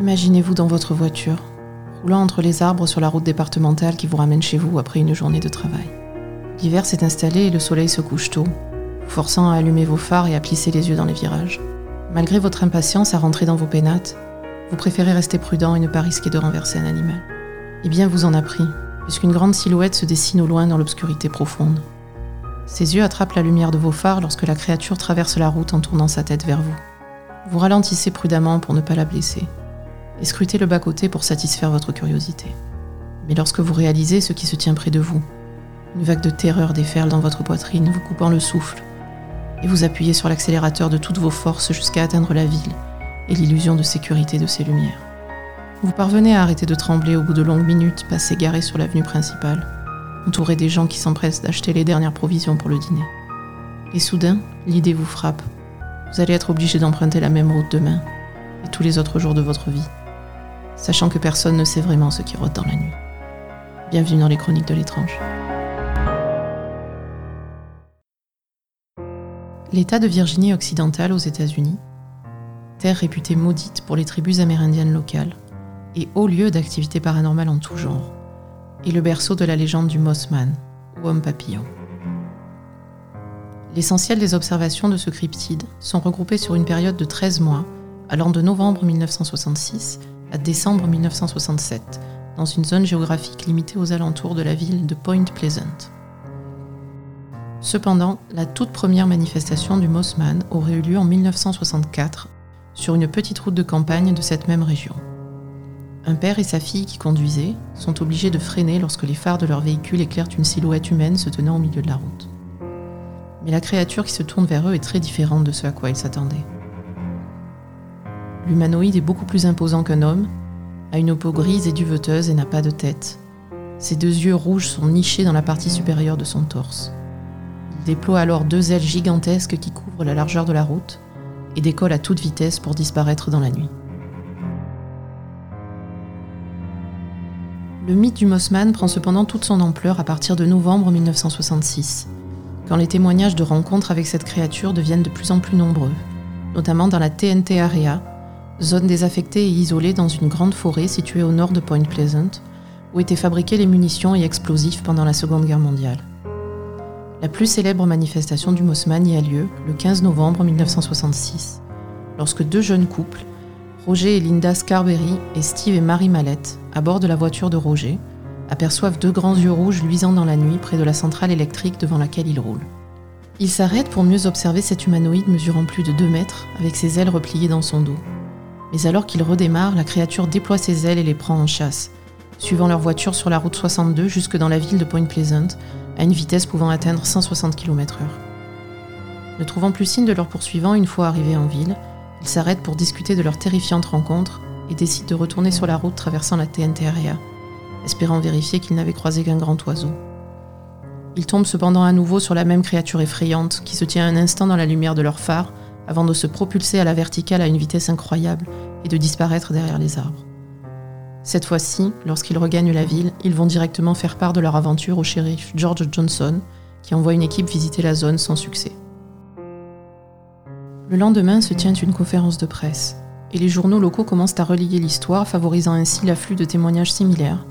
Imaginez-vous dans votre voiture, roulant entre les arbres sur la route départementale qui vous ramène chez vous après une journée de travail. L'hiver s'est installé et le soleil se couche tôt, vous forçant à allumer vos phares et à plisser les yeux dans les virages. Malgré votre impatience à rentrer dans vos pénates, vous préférez rester prudent et ne pas risquer de renverser un animal. Eh bien, vous en a pris, puisqu'une grande silhouette se dessine au loin dans l'obscurité profonde. Ses yeux attrapent la lumière de vos phares lorsque la créature traverse la route en tournant sa tête vers vous. Vous ralentissez prudemment pour ne pas la blesser et scrutez le bas-côté pour satisfaire votre curiosité. Mais lorsque vous réalisez ce qui se tient près de vous, une vague de terreur déferle dans votre poitrine, vous coupant le souffle, et vous appuyez sur l'accélérateur de toutes vos forces jusqu'à atteindre la ville et l'illusion de sécurité de ses lumières. Vous parvenez à arrêter de trembler au bout de longues minutes passées garées sur l'avenue principale, entouré des gens qui s'empressent d'acheter les dernières provisions pour le dîner. Et soudain, l'idée vous frappe. Vous allez être obligé d'emprunter la même route demain et tous les autres jours de votre vie sachant que personne ne sait vraiment ce qui rôde dans la nuit. Bienvenue dans les chroniques de l'étrange. L'État de Virginie occidentale aux États-Unis, terre réputée maudite pour les tribus amérindiennes locales et haut lieu d'activités paranormales en tout genre, est le berceau de la légende du Mossman, ou homme papillon. L'essentiel des observations de ce cryptide sont regroupées sur une période de 13 mois, allant de novembre 1966 à décembre 1967, dans une zone géographique limitée aux alentours de la ville de Point Pleasant. Cependant, la toute première manifestation du Mossman aurait eu lieu en 1964 sur une petite route de campagne de cette même région. Un père et sa fille qui conduisaient sont obligés de freiner lorsque les phares de leur véhicule éclairent une silhouette humaine se tenant au milieu de la route. Mais la créature qui se tourne vers eux est très différente de ce à quoi ils s'attendaient. L'humanoïde est beaucoup plus imposant qu'un homme, a une peau grise et duveteuse et n'a pas de tête. Ses deux yeux rouges sont nichés dans la partie supérieure de son torse. Il déploie alors deux ailes gigantesques qui couvrent la largeur de la route et décolle à toute vitesse pour disparaître dans la nuit. Le mythe du Mossman prend cependant toute son ampleur à partir de novembre 1966, quand les témoignages de rencontres avec cette créature deviennent de plus en plus nombreux, notamment dans la TNT Area, zone désaffectée et isolée dans une grande forêt située au nord de Point Pleasant, où étaient fabriquées les munitions et explosifs pendant la Seconde Guerre mondiale. La plus célèbre manifestation du Mossman y a lieu le 15 novembre 1966, lorsque deux jeunes couples, Roger et Linda Scarberry et Steve et Marie Mallette, à bord de la voiture de Roger, aperçoivent deux grands yeux rouges luisant dans la nuit près de la centrale électrique devant laquelle ils roulent. Ils s'arrêtent pour mieux observer cet humanoïde mesurant plus de 2 mètres avec ses ailes repliées dans son dos. Mais alors qu'il redémarre, la créature déploie ses ailes et les prend en chasse, suivant leur voiture sur la route 62 jusque dans la ville de Point Pleasant, à une vitesse pouvant atteindre 160 km/h. Ne trouvant plus signe de leur poursuivant une fois arrivés en ville, ils s'arrêtent pour discuter de leur terrifiante rencontre et décident de retourner sur la route traversant la TNT Area, espérant vérifier qu'ils n'avaient croisé qu'un grand oiseau. Ils tombent cependant à nouveau sur la même créature effrayante qui se tient un instant dans la lumière de leur phare avant de se propulser à la verticale à une vitesse incroyable et de disparaître derrière les arbres. Cette fois-ci, lorsqu'ils regagnent la ville, ils vont directement faire part de leur aventure au shérif George Johnson, qui envoie une équipe visiter la zone sans succès. Le lendemain se tient une conférence de presse, et les journaux locaux commencent à relier l'histoire, favorisant ainsi l'afflux de témoignages similaires,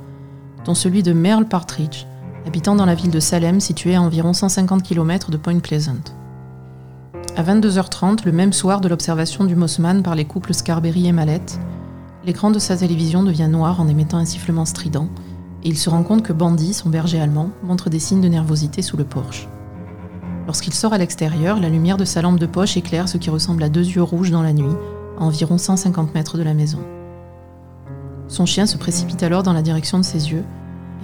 dont celui de Merle Partridge, habitant dans la ville de Salem située à environ 150 km de Point Pleasant. À 22h30, le même soir de l'observation du Mossman par les couples Scarberry et Mallette, l'écran de sa télévision devient noir en émettant un sifflement strident, et il se rend compte que Bandy, son berger allemand, montre des signes de nervosité sous le porche. Lorsqu'il sort à l'extérieur, la lumière de sa lampe de poche éclaire ce qui ressemble à deux yeux rouges dans la nuit, à environ 150 mètres de la maison. Son chien se précipite alors dans la direction de ses yeux,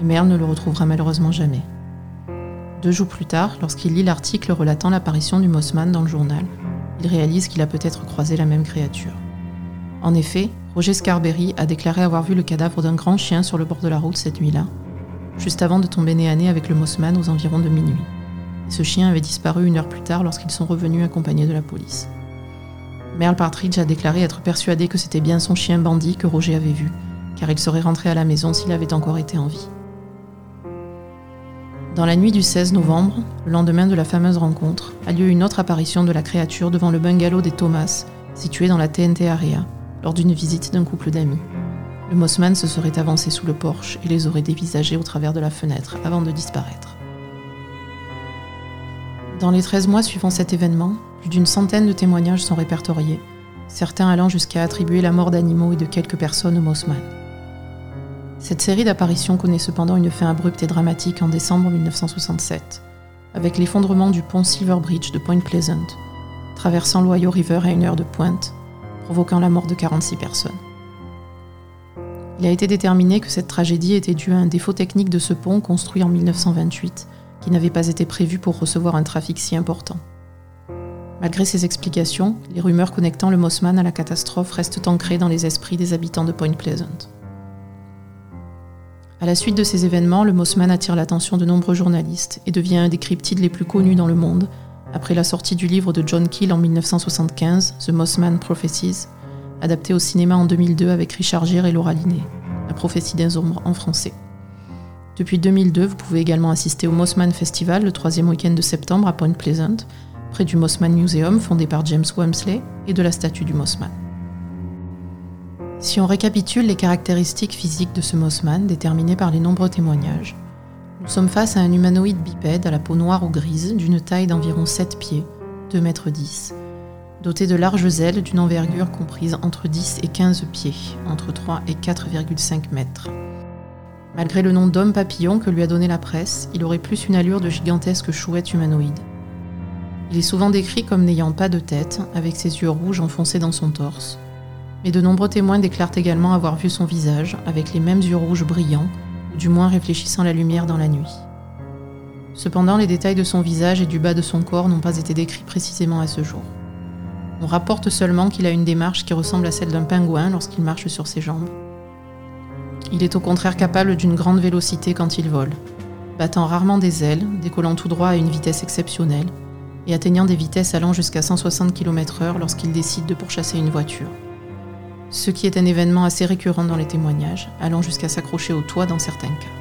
et Merle ne le retrouvera malheureusement jamais. Deux jours plus tard, lorsqu'il lit l'article relatant l'apparition du Mossman dans le journal, il réalise qu'il a peut-être croisé la même créature. En effet, Roger Scarberry a déclaré avoir vu le cadavre d'un grand chien sur le bord de la route cette nuit-là, juste avant de tomber nez à nez avec le Mossman aux environs de minuit. ce chien avait disparu une heure plus tard lorsqu'ils sont revenus accompagnés de la police. Merle Partridge a déclaré être persuadé que c'était bien son chien bandit que Roger avait vu, car il serait rentré à la maison s'il avait encore été en vie. Dans la nuit du 16 novembre, le lendemain de la fameuse rencontre, a lieu une autre apparition de la créature devant le bungalow des Thomas, situé dans la TNT Area, lors d'une visite d'un couple d'amis. Le Mossman se serait avancé sous le porche et les aurait dévisagés au travers de la fenêtre avant de disparaître. Dans les 13 mois suivant cet événement, plus d'une centaine de témoignages sont répertoriés, certains allant jusqu'à attribuer la mort d'animaux et de quelques personnes au Mossman. Cette série d'apparitions connaît cependant une fin abrupte et dramatique en décembre 1967, avec l'effondrement du pont Silver Bridge de Point Pleasant, traversant l'Ohio River à une heure de pointe, provoquant la mort de 46 personnes. Il a été déterminé que cette tragédie était due à un défaut technique de ce pont construit en 1928, qui n'avait pas été prévu pour recevoir un trafic si important. Malgré ces explications, les rumeurs connectant le Mossman à la catastrophe restent ancrées dans les esprits des habitants de Point Pleasant. À la suite de ces événements, le Mossman attire l'attention de nombreux journalistes et devient un des cryptides les plus connus dans le monde, après la sortie du livre de John Keel en 1975, The Mossman Prophecies, adapté au cinéma en 2002 avec Richard Gere et Laura Linney, La prophétie des ombres en français. Depuis 2002, vous pouvez également assister au Mossman Festival le troisième week-end de septembre à Point Pleasant, près du Mossman Museum fondé par James Wamsley et de la statue du Mossman. Si on récapitule les caractéristiques physiques de ce Mossman déterminées par les nombreux témoignages, nous sommes face à un humanoïde bipède à la peau noire ou grise d'une taille d'environ 7 pieds, 2 mètres 10, doté de larges ailes d'une envergure comprise entre 10 et 15 pieds, entre 3 et 4,5 mètres. Malgré le nom d'homme papillon que lui a donné la presse, il aurait plus une allure de gigantesque chouette humanoïde. Il est souvent décrit comme n'ayant pas de tête, avec ses yeux rouges enfoncés dans son torse. Mais de nombreux témoins déclarent également avoir vu son visage, avec les mêmes yeux rouges brillants, ou du moins réfléchissant la lumière dans la nuit. Cependant, les détails de son visage et du bas de son corps n'ont pas été décrits précisément à ce jour. On rapporte seulement qu'il a une démarche qui ressemble à celle d'un pingouin lorsqu'il marche sur ses jambes. Il est au contraire capable d'une grande vélocité quand il vole, battant rarement des ailes, décollant tout droit à une vitesse exceptionnelle et atteignant des vitesses allant jusqu'à 160 km/h lorsqu'il décide de pourchasser une voiture. Ce qui est un événement assez récurrent dans les témoignages, allant jusqu'à s'accrocher au toit dans certains cas.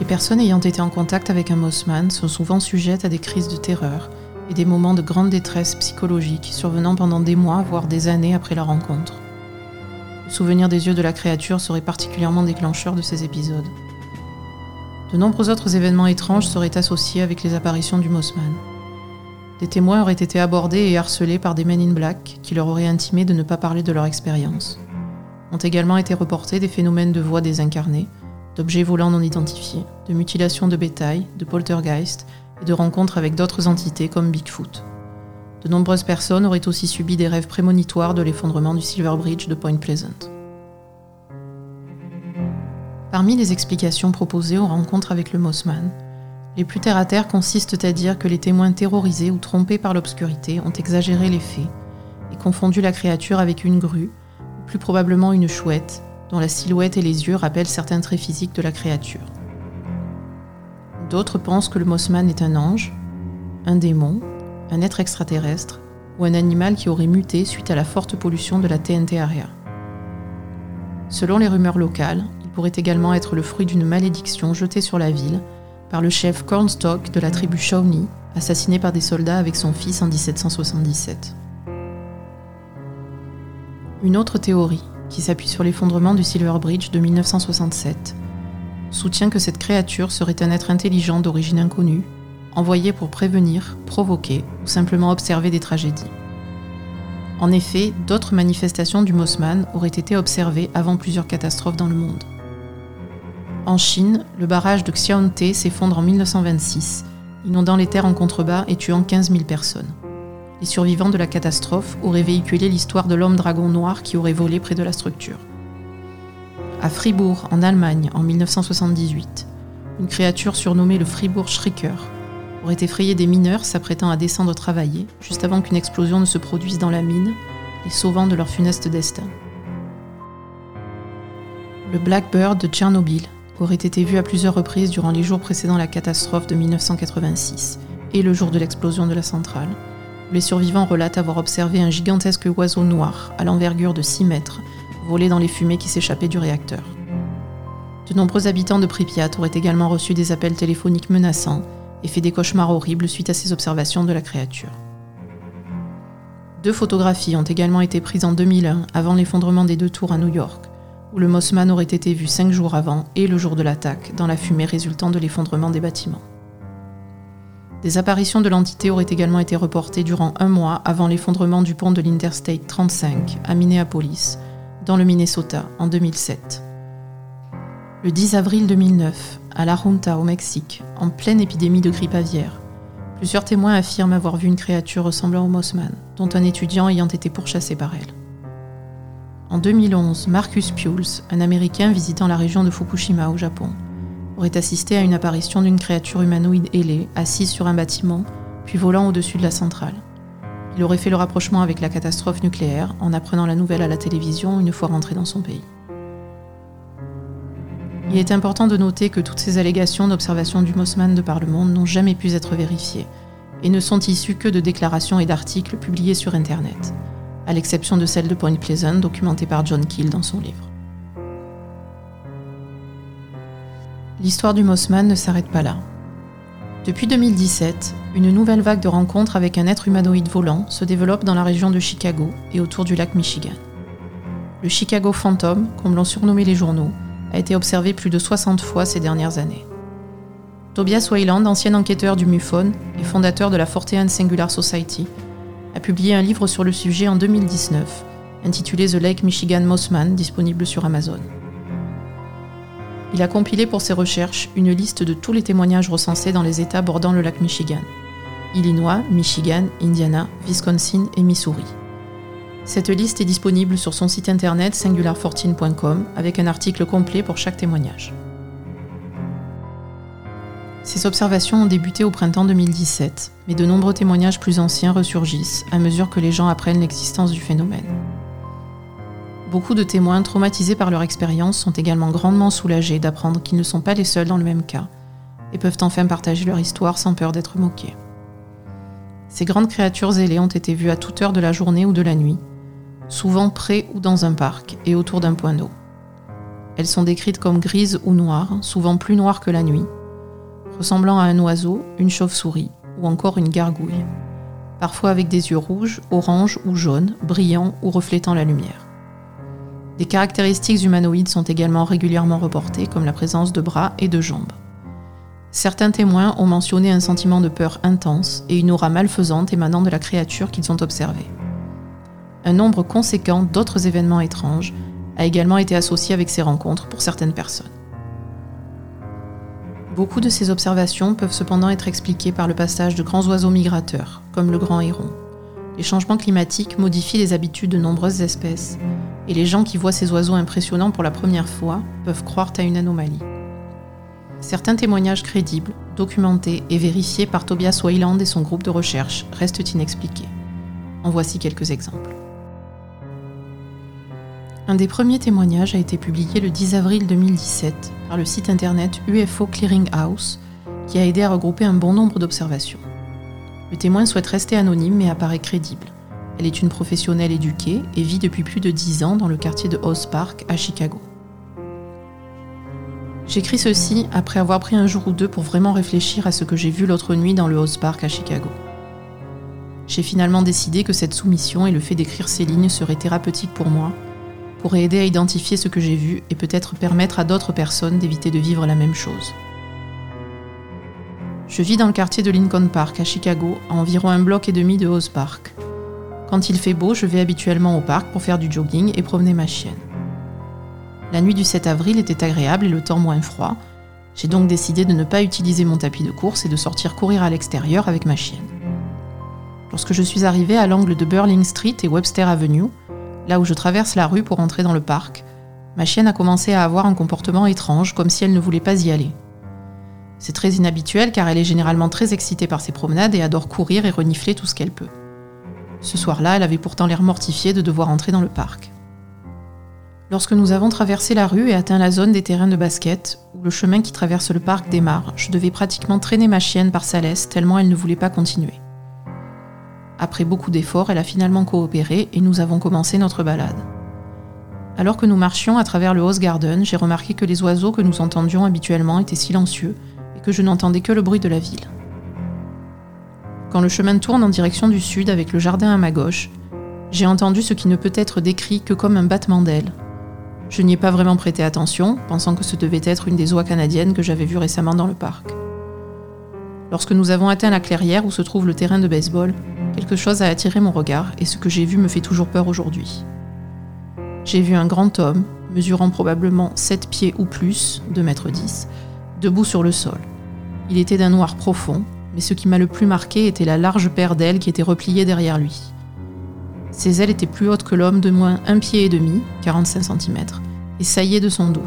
Les personnes ayant été en contact avec un Mossman sont souvent sujettes à des crises de terreur et des moments de grande détresse psychologique survenant pendant des mois, voire des années après la rencontre. Le souvenir des yeux de la créature serait particulièrement déclencheur de ces épisodes. De nombreux autres événements étranges seraient associés avec les apparitions du Mossman. Des témoins auraient été abordés et harcelés par des men in black qui leur auraient intimé de ne pas parler de leur expérience. Ont également été reportés des phénomènes de voix désincarnées, d'objets volants non identifiés, de mutilations de bétail, de poltergeist et de rencontres avec d'autres entités comme Bigfoot. De nombreuses personnes auraient aussi subi des rêves prémonitoires de l'effondrement du Silver Bridge de Point Pleasant. Parmi les explications proposées aux rencontres avec le Mossman, les plus terre à terre consistent à dire que les témoins terrorisés ou trompés par l'obscurité ont exagéré les faits et confondu la créature avec une grue, ou plus probablement une chouette, dont la silhouette et les yeux rappellent certains traits physiques de la créature. D'autres pensent que le Mossman est un ange, un démon, un être extraterrestre ou un animal qui aurait muté suite à la forte pollution de la TNT area. Selon les rumeurs locales, il pourrait également être le fruit d'une malédiction jetée sur la ville par le chef Cornstalk de la tribu Shawnee, assassiné par des soldats avec son fils en 1777. Une autre théorie, qui s'appuie sur l'effondrement du Silver Bridge de 1967, soutient que cette créature serait un être intelligent d'origine inconnue, envoyé pour prévenir, provoquer ou simplement observer des tragédies. En effet, d'autres manifestations du Mossman auraient été observées avant plusieurs catastrophes dans le monde. En Chine, le barrage de Xiaontè s'effondre en 1926, inondant les terres en contrebas et tuant 15 000 personnes. Les survivants de la catastrophe auraient véhiculé l'histoire de l'homme dragon noir qui aurait volé près de la structure à Fribourg, en Allemagne, en 1978. Une créature surnommée le Fribourg Schricker aurait effrayé des mineurs s'apprêtant à descendre travailler, juste avant qu'une explosion ne se produise dans la mine, les sauvant de leur funeste destin. Le Blackbird de Tchernobyl aurait été vu à plusieurs reprises durant les jours précédant la catastrophe de 1986 et le jour de l'explosion de la centrale. Les survivants relatent avoir observé un gigantesque oiseau noir à l'envergure de 6 mètres volé dans les fumées qui s'échappaient du réacteur. De nombreux habitants de Pripyat auraient également reçu des appels téléphoniques menaçants et fait des cauchemars horribles suite à ces observations de la créature. Deux photographies ont également été prises en 2001 avant l'effondrement des deux tours à New York, où le Mossman aurait été vu cinq jours avant et le jour de l'attaque dans la fumée résultant de l'effondrement des bâtiments. Des apparitions de l'entité auraient également été reportées durant un mois avant l'effondrement du pont de l'Interstate 35 à Minneapolis, dans le Minnesota, en 2007. Le 10 avril 2009, à La Junta, au Mexique, en pleine épidémie de grippe aviaire, plusieurs témoins affirment avoir vu une créature ressemblant au Mossman, dont un étudiant ayant été pourchassé par elle. En 2011, Marcus Pules, un Américain visitant la région de Fukushima au Japon, aurait assisté à une apparition d'une créature humanoïde ailée, assise sur un bâtiment, puis volant au-dessus de la centrale. Il aurait fait le rapprochement avec la catastrophe nucléaire en apprenant la nouvelle à la télévision une fois rentré dans son pays. Il est important de noter que toutes ces allégations d'observation du Mossman de par le monde n'ont jamais pu être vérifiées et ne sont issues que de déclarations et d'articles publiés sur Internet, à l'exception de celle de Point Pleasant documentée par John Keel dans son livre. l'histoire du Mossman ne s'arrête pas là. Depuis 2017, une nouvelle vague de rencontres avec un être humanoïde volant se développe dans la région de Chicago et autour du lac Michigan. Le Chicago Phantom, comme l'ont surnommé les journaux, a été observé plus de 60 fois ces dernières années. Tobias Wayland, ancien enquêteur du MUFON et fondateur de la Fortean Singular Society, a publié un livre sur le sujet en 2019, intitulé The Lake Michigan Mossman, disponible sur Amazon. Il a compilé pour ses recherches une liste de tous les témoignages recensés dans les États bordant le lac Michigan. Illinois, Michigan, Indiana, Wisconsin et Missouri. Cette liste est disponible sur son site internet singular14.com avec un article complet pour chaque témoignage. Ces observations ont débuté au printemps 2017, mais de nombreux témoignages plus anciens ressurgissent à mesure que les gens apprennent l'existence du phénomène. Beaucoup de témoins traumatisés par leur expérience sont également grandement soulagés d'apprendre qu'ils ne sont pas les seuls dans le même cas et peuvent enfin partager leur histoire sans peur d'être moqués. Ces grandes créatures ailées ont été vues à toute heure de la journée ou de la nuit, souvent près ou dans un parc et autour d'un point d'eau. Elles sont décrites comme grises ou noires, souvent plus noires que la nuit, ressemblant à un oiseau, une chauve-souris ou encore une gargouille, parfois avec des yeux rouges, oranges ou jaunes, brillants ou reflétant la lumière. Des caractéristiques humanoïdes sont également régulièrement reportées, comme la présence de bras et de jambes. Certains témoins ont mentionné un sentiment de peur intense et une aura malfaisante émanant de la créature qu'ils ont observée. Un nombre conséquent d'autres événements étranges a également été associé avec ces rencontres pour certaines personnes. Beaucoup de ces observations peuvent cependant être expliquées par le passage de grands oiseaux migrateurs, comme le grand héron. Les changements climatiques modifient les habitudes de nombreuses espèces, et les gens qui voient ces oiseaux impressionnants pour la première fois peuvent croire à une anomalie. Certains témoignages crédibles, documentés et vérifiés par Tobias Wayland et son groupe de recherche restent inexpliqués. En voici quelques exemples. Un des premiers témoignages a été publié le 10 avril 2017 par le site internet UFO Clearinghouse, qui a aidé à regrouper un bon nombre d'observations. Le témoin souhaite rester anonyme mais apparaît crédible. Elle est une professionnelle éduquée et vit depuis plus de 10 ans dans le quartier de Oz Park à Chicago. J'écris ceci après avoir pris un jour ou deux pour vraiment réfléchir à ce que j'ai vu l'autre nuit dans le Oz Park à Chicago. J'ai finalement décidé que cette soumission et le fait d'écrire ces lignes seraient thérapeutiques pour moi, pourraient aider à identifier ce que j'ai vu et peut-être permettre à d'autres personnes d'éviter de vivre la même chose. Je vis dans le quartier de Lincoln Park à Chicago, à environ un bloc et demi de Oz Park. Quand il fait beau, je vais habituellement au parc pour faire du jogging et promener ma chienne. La nuit du 7 avril était agréable et le temps moins froid. J'ai donc décidé de ne pas utiliser mon tapis de course et de sortir courir à l'extérieur avec ma chienne. Lorsque je suis arrivée à l'angle de Burling Street et Webster Avenue, là où je traverse la rue pour entrer dans le parc, ma chienne a commencé à avoir un comportement étrange, comme si elle ne voulait pas y aller. C'est très inhabituel car elle est généralement très excitée par ses promenades et adore courir et renifler tout ce qu'elle peut. Ce soir-là, elle avait pourtant l'air mortifiée de devoir entrer dans le parc. Lorsque nous avons traversé la rue et atteint la zone des terrains de basket, où le chemin qui traverse le parc démarre, je devais pratiquement traîner ma chienne par sa laisse tellement elle ne voulait pas continuer. Après beaucoup d'efforts, elle a finalement coopéré et nous avons commencé notre balade. Alors que nous marchions à travers le House Garden, j'ai remarqué que les oiseaux que nous entendions habituellement étaient silencieux et que je n'entendais que le bruit de la ville. Quand le chemin tourne en direction du sud avec le jardin à ma gauche, J'ai entendu ce qui ne peut être décrit que comme un battement d'ailes. Je n'y ai pas vraiment prêté attention, pensant que ce devait être une des oies canadiennes que j'avais vues récemment dans le parc. Lorsque nous avons atteint la clairière où se trouve le terrain de baseball, quelque chose a attiré mon regard et ce que j'ai vu me fait toujours peur aujourd'hui. J'ai vu un grand homme, mesurant probablement 7 pieds ou plus, 2 mètres 10, debout sur le sol. Il était d'un noir profond, mais ce qui m'a le plus marqué était la large paire d'ailes qui était repliée derrière lui. Ses ailes étaient plus hautes que l'homme de moins un pied et demi, 45 cm, et saillaient de son dos.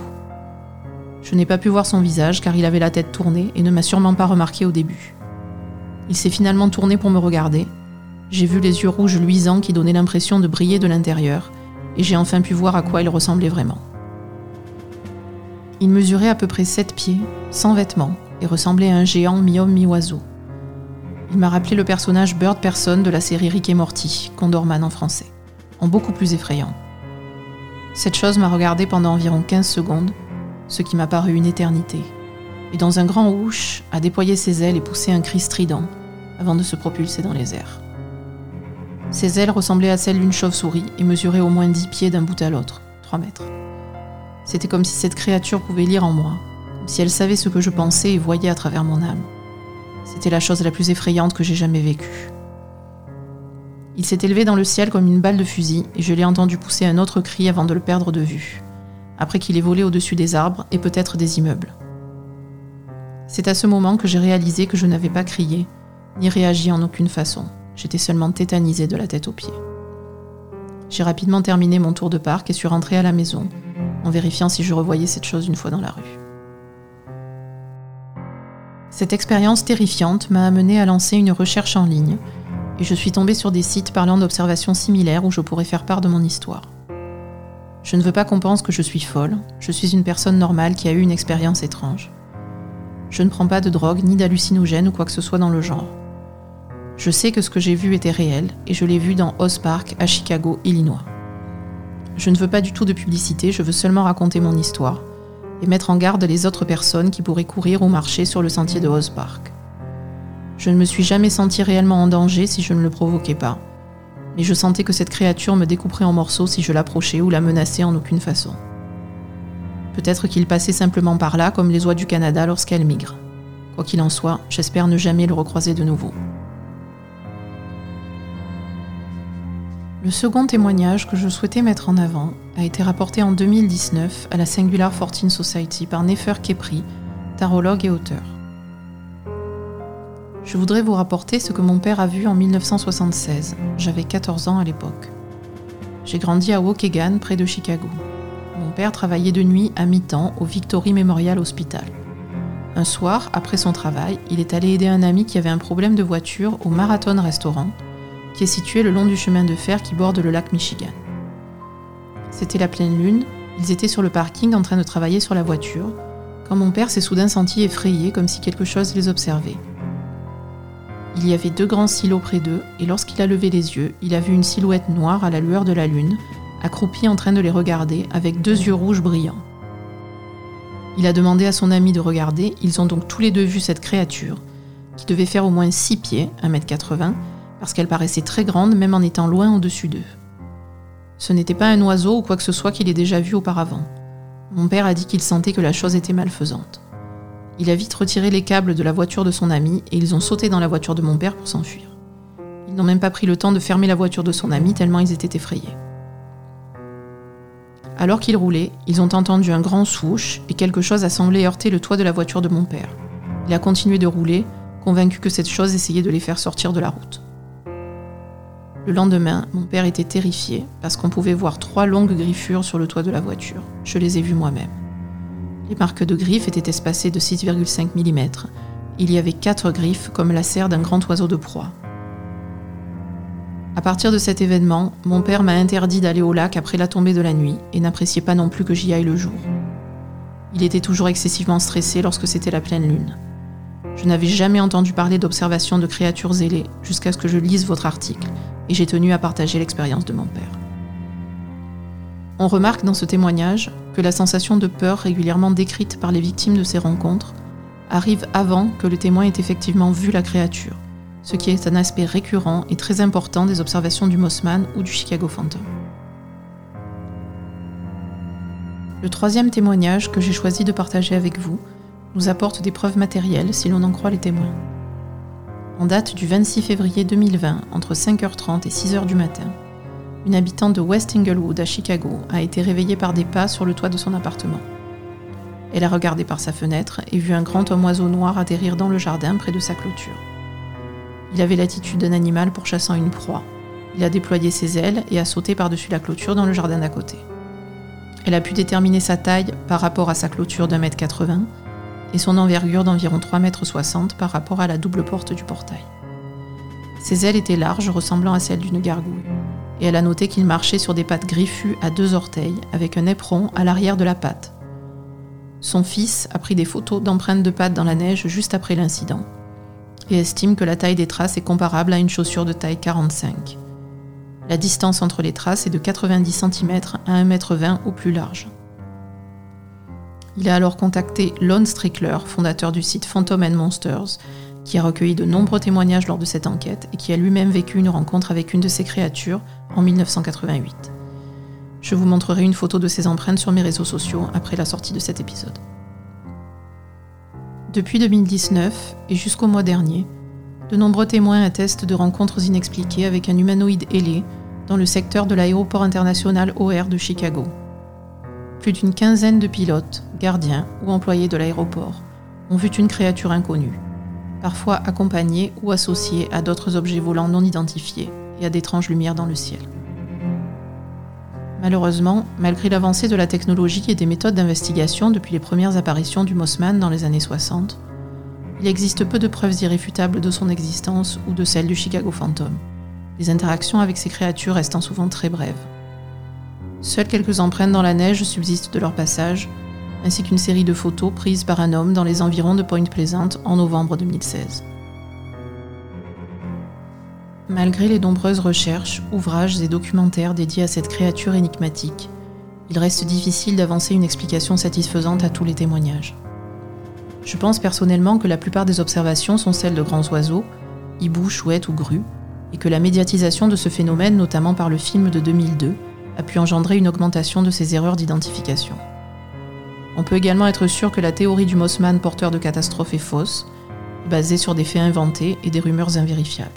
Je n'ai pas pu voir son visage car il avait la tête tournée et ne m'a sûrement pas remarqué au début. Il s'est finalement tourné pour me regarder. J'ai vu les yeux rouges luisants qui donnaient l'impression de briller de l'intérieur, et j'ai enfin pu voir à quoi il ressemblait vraiment. Il mesurait à peu près 7 pieds, sans vêtements, et ressemblait à un géant mi-homme mi-oiseau. Il m'a rappelé le personnage Bird Person de la série Rick et Morty, Condorman en français, en beaucoup plus effrayant. Cette chose m'a regardé pendant environ 15 secondes, ce qui m'a paru une éternité, et dans un grand houche a déployé ses ailes et poussé un cri strident avant de se propulser dans les airs. Ses ailes ressemblaient à celles d'une chauve-souris et mesuraient au moins 10 pieds d'un bout à l'autre, 3 mètres. C'était comme si cette créature pouvait lire en moi, comme si elle savait ce que je pensais et voyait à travers mon âme. C'était la chose la plus effrayante que j'ai jamais vécue. Il s'est élevé dans le ciel comme une balle de fusil et je l'ai entendu pousser un autre cri avant de le perdre de vue, après qu'il ait volé au-dessus des arbres et peut-être des immeubles. C'est à ce moment que j'ai réalisé que je n'avais pas crié, ni réagi en aucune façon. J'étais seulement tétanisée de la tête aux pieds. J'ai rapidement terminé mon tour de parc et suis rentrée à la maison, en vérifiant si je revoyais cette chose une fois dans la rue. Cette expérience terrifiante m'a amené à lancer une recherche en ligne, et je suis tombée sur des sites parlant d'observations similaires où je pourrais faire part de mon histoire. Je ne veux pas qu'on pense que je suis folle, je suis une personne normale qui a eu une expérience étrange. Je ne prends pas de drogue ni d'hallucinogène ou quoi que ce soit dans le genre. Je sais que ce que j'ai vu était réel et je l'ai vu dans Oz Park à Chicago, Illinois. Je ne veux pas du tout de publicité, je veux seulement raconter mon histoire et mettre en garde les autres personnes qui pourraient courir ou marcher sur le sentier de Oz Park. Je ne me suis jamais senti réellement en danger si je ne le provoquais pas, mais je sentais que cette créature me découperait en morceaux si je l'approchais ou la menaçais en aucune façon. Peut-être qu'il passait simplement par là comme les oies du Canada lorsqu'elles migrent. Quoi qu'il en soit, j'espère ne jamais le recroiser de nouveau. Le second témoignage que je souhaitais mettre en avant a été rapporté en 2019 à la Singular Fortune Society par Nefer Kepri, tarologue et auteur. Je voudrais vous rapporter ce que mon père a vu en 1976. J'avais 14 ans à l'époque. J'ai grandi à Waukegan, près de Chicago. Mon père travaillait de nuit à mi-temps au Victory Memorial Hospital. Un soir, après son travail, il est allé aider un ami qui avait un problème de voiture au Marathon Restaurant qui est situé le long du chemin de fer qui borde le lac Michigan. C'était la pleine lune, ils étaient sur le parking en train de travailler sur la voiture, quand mon père s'est soudain senti effrayé comme si quelque chose les observait. Il y avait deux grands silos près d'eux, et lorsqu'il a levé les yeux, il a vu une silhouette noire à la lueur de la lune, accroupie en train de les regarder avec deux yeux rouges brillants. Il a demandé à son ami de regarder, ils ont donc tous les deux vu cette créature, qui devait faire au moins 6 pieds, 1m80, parce qu'elle paraissait très grande même en étant loin au-dessus d'eux. Ce n'était pas un oiseau ou quoi que ce soit qu'il ait déjà vu auparavant. Mon père a dit qu'il sentait que la chose était malfaisante. Il a vite retiré les câbles de la voiture de son ami et ils ont sauté dans la voiture de mon père pour s'enfuir. Ils n'ont même pas pris le temps de fermer la voiture de son ami tellement ils étaient effrayés. Alors qu'ils roulaient, ils ont entendu un grand swoosh et quelque chose a semblé heurter le toit de la voiture de mon père. Il a continué de rouler, convaincu que cette chose essayait de les faire sortir de la route. Le lendemain, mon père était terrifié parce qu'on pouvait voir trois longues griffures sur le toit de la voiture. Je les ai vues moi-même. Les marques de griffes étaient espacées de 6,5 mm. Il y avait quatre griffes comme la serre d'un grand oiseau de proie. À partir de cet événement, mon père m'a interdit d'aller au lac après la tombée de la nuit et n'appréciait pas non plus que j'y aille le jour. Il était toujours excessivement stressé lorsque c'était la pleine lune. Je n'avais jamais entendu parler d'observation de créatures ailées jusqu'à ce que je lise votre article, et j'ai tenu à partager l'expérience de mon père. On remarque dans ce témoignage que la sensation de peur régulièrement décrite par les victimes de ces rencontres arrive avant que le témoin ait effectivement vu la créature, ce qui est un aspect récurrent et très important des observations du Mossman ou du Chicago Phantom. Le troisième témoignage que j'ai choisi de partager avec vous nous apporte des preuves matérielles si l'on en croit les témoins. En date du 26 février 2020, entre 5h30 et 6h du matin, une habitante de West Inglewood à Chicago a été réveillée par des pas sur le toit de son appartement. Elle a regardé par sa fenêtre et vu un grand homme oiseau noir atterrir dans le jardin près de sa clôture. Il avait l'attitude d'un animal pourchassant une proie. Il a déployé ses ailes et a sauté par-dessus la clôture dans le jardin d'à côté. Elle a pu déterminer sa taille par rapport à sa clôture d'un mètre 80 et son envergure d'environ 3 mètres 60 par rapport à la double porte du portail. Ses ailes étaient larges, ressemblant à celles d'une gargouille, et elle a noté qu'il marchait sur des pattes griffues à deux orteils, avec un éperon à l'arrière de la patte. Son fils a pris des photos d'empreintes de pattes dans la neige juste après l'incident, et estime que la taille des traces est comparable à une chaussure de taille 45. La distance entre les traces est de 90 cm à 1,20 m au plus large. Il a alors contacté Lon Strickler, fondateur du site Phantom and Monsters, qui a recueilli de nombreux témoignages lors de cette enquête et qui a lui-même vécu une rencontre avec une de ces créatures en 1988. Je vous montrerai une photo de ces empreintes sur mes réseaux sociaux après la sortie de cet épisode. Depuis 2019 et jusqu'au mois dernier, de nombreux témoins attestent de rencontres inexpliquées avec un humanoïde ailé dans le secteur de l'aéroport international OR de Chicago. Plus d'une quinzaine de pilotes, gardiens ou employés de l'aéroport ont vu une créature inconnue, parfois accompagnée ou associée à d'autres objets volants non identifiés et à d'étranges lumières dans le ciel. Malheureusement, malgré l'avancée de la technologie et des méthodes d'investigation depuis les premières apparitions du Mossman dans les années 60, il existe peu de preuves irréfutables de son existence ou de celle du Chicago Phantom, les interactions avec ces créatures restant souvent très brèves. Seules quelques empreintes dans la neige subsistent de leur passage, ainsi qu'une série de photos prises par un homme dans les environs de Point Pleasant en novembre 2016. Malgré les nombreuses recherches, ouvrages et documentaires dédiés à cette créature énigmatique, il reste difficile d'avancer une explication satisfaisante à tous les témoignages. Je pense personnellement que la plupart des observations sont celles de grands oiseaux, hiboux, chouettes ou grues, et que la médiatisation de ce phénomène, notamment par le film de 2002, a pu engendrer une augmentation de ces erreurs d'identification. On peut également être sûr que la théorie du Mossman porteur de catastrophes est fausse, basée sur des faits inventés et des rumeurs invérifiables.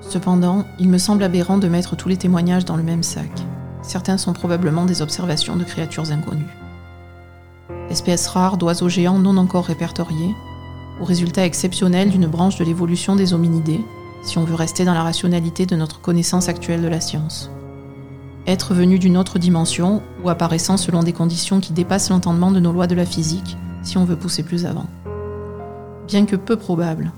Cependant, il me semble aberrant de mettre tous les témoignages dans le même sac. Certains sont probablement des observations de créatures inconnues. Espèces rares d'oiseaux géants non encore répertoriés, ou résultat exceptionnel d'une branche de l'évolution des hominidés, si on veut rester dans la rationalité de notre connaissance actuelle de la science. Être venu d'une autre dimension ou apparaissant selon des conditions qui dépassent l'entendement de nos lois de la physique, si on veut pousser plus avant. Bien que peu probable,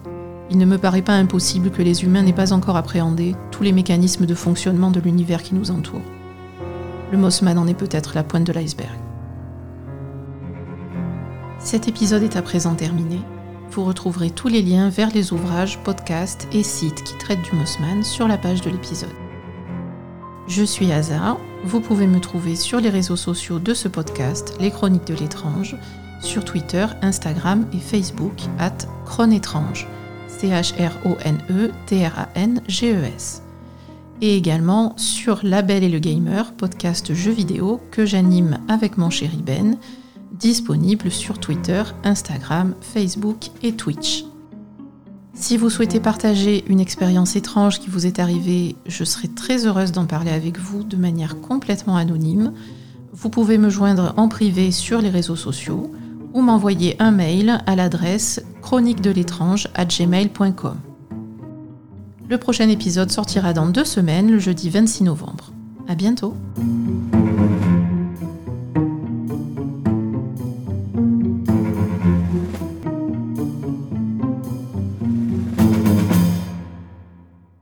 il ne me paraît pas impossible que les humains n'aient pas encore appréhendé tous les mécanismes de fonctionnement de l'univers qui nous entoure. Le Mossman en est peut-être la pointe de l'iceberg. Cet épisode est à présent terminé. Vous retrouverez tous les liens vers les ouvrages, podcasts et sites qui traitent du Mossman sur la page de l'épisode. Je suis Hazard. Vous pouvez me trouver sur les réseaux sociaux de ce podcast, Les Chroniques de l'étrange, sur Twitter, Instagram et Facebook, at Chronétrange. C-H-R-O-N-E-T-R-A-N-G-E-S. Et également sur La Belle et le Gamer, podcast jeux vidéo que j'anime avec mon chéri Ben, disponible sur Twitter, Instagram, Facebook et Twitch. Si vous souhaitez partager une expérience étrange qui vous est arrivée, je serai très heureuse d'en parler avec vous de manière complètement anonyme. Vous pouvez me joindre en privé sur les réseaux sociaux ou m'envoyer un mail à l'adresse chronique de l'étrange à gmail.com. Le prochain épisode sortira dans deux semaines, le jeudi 26 novembre. À bientôt!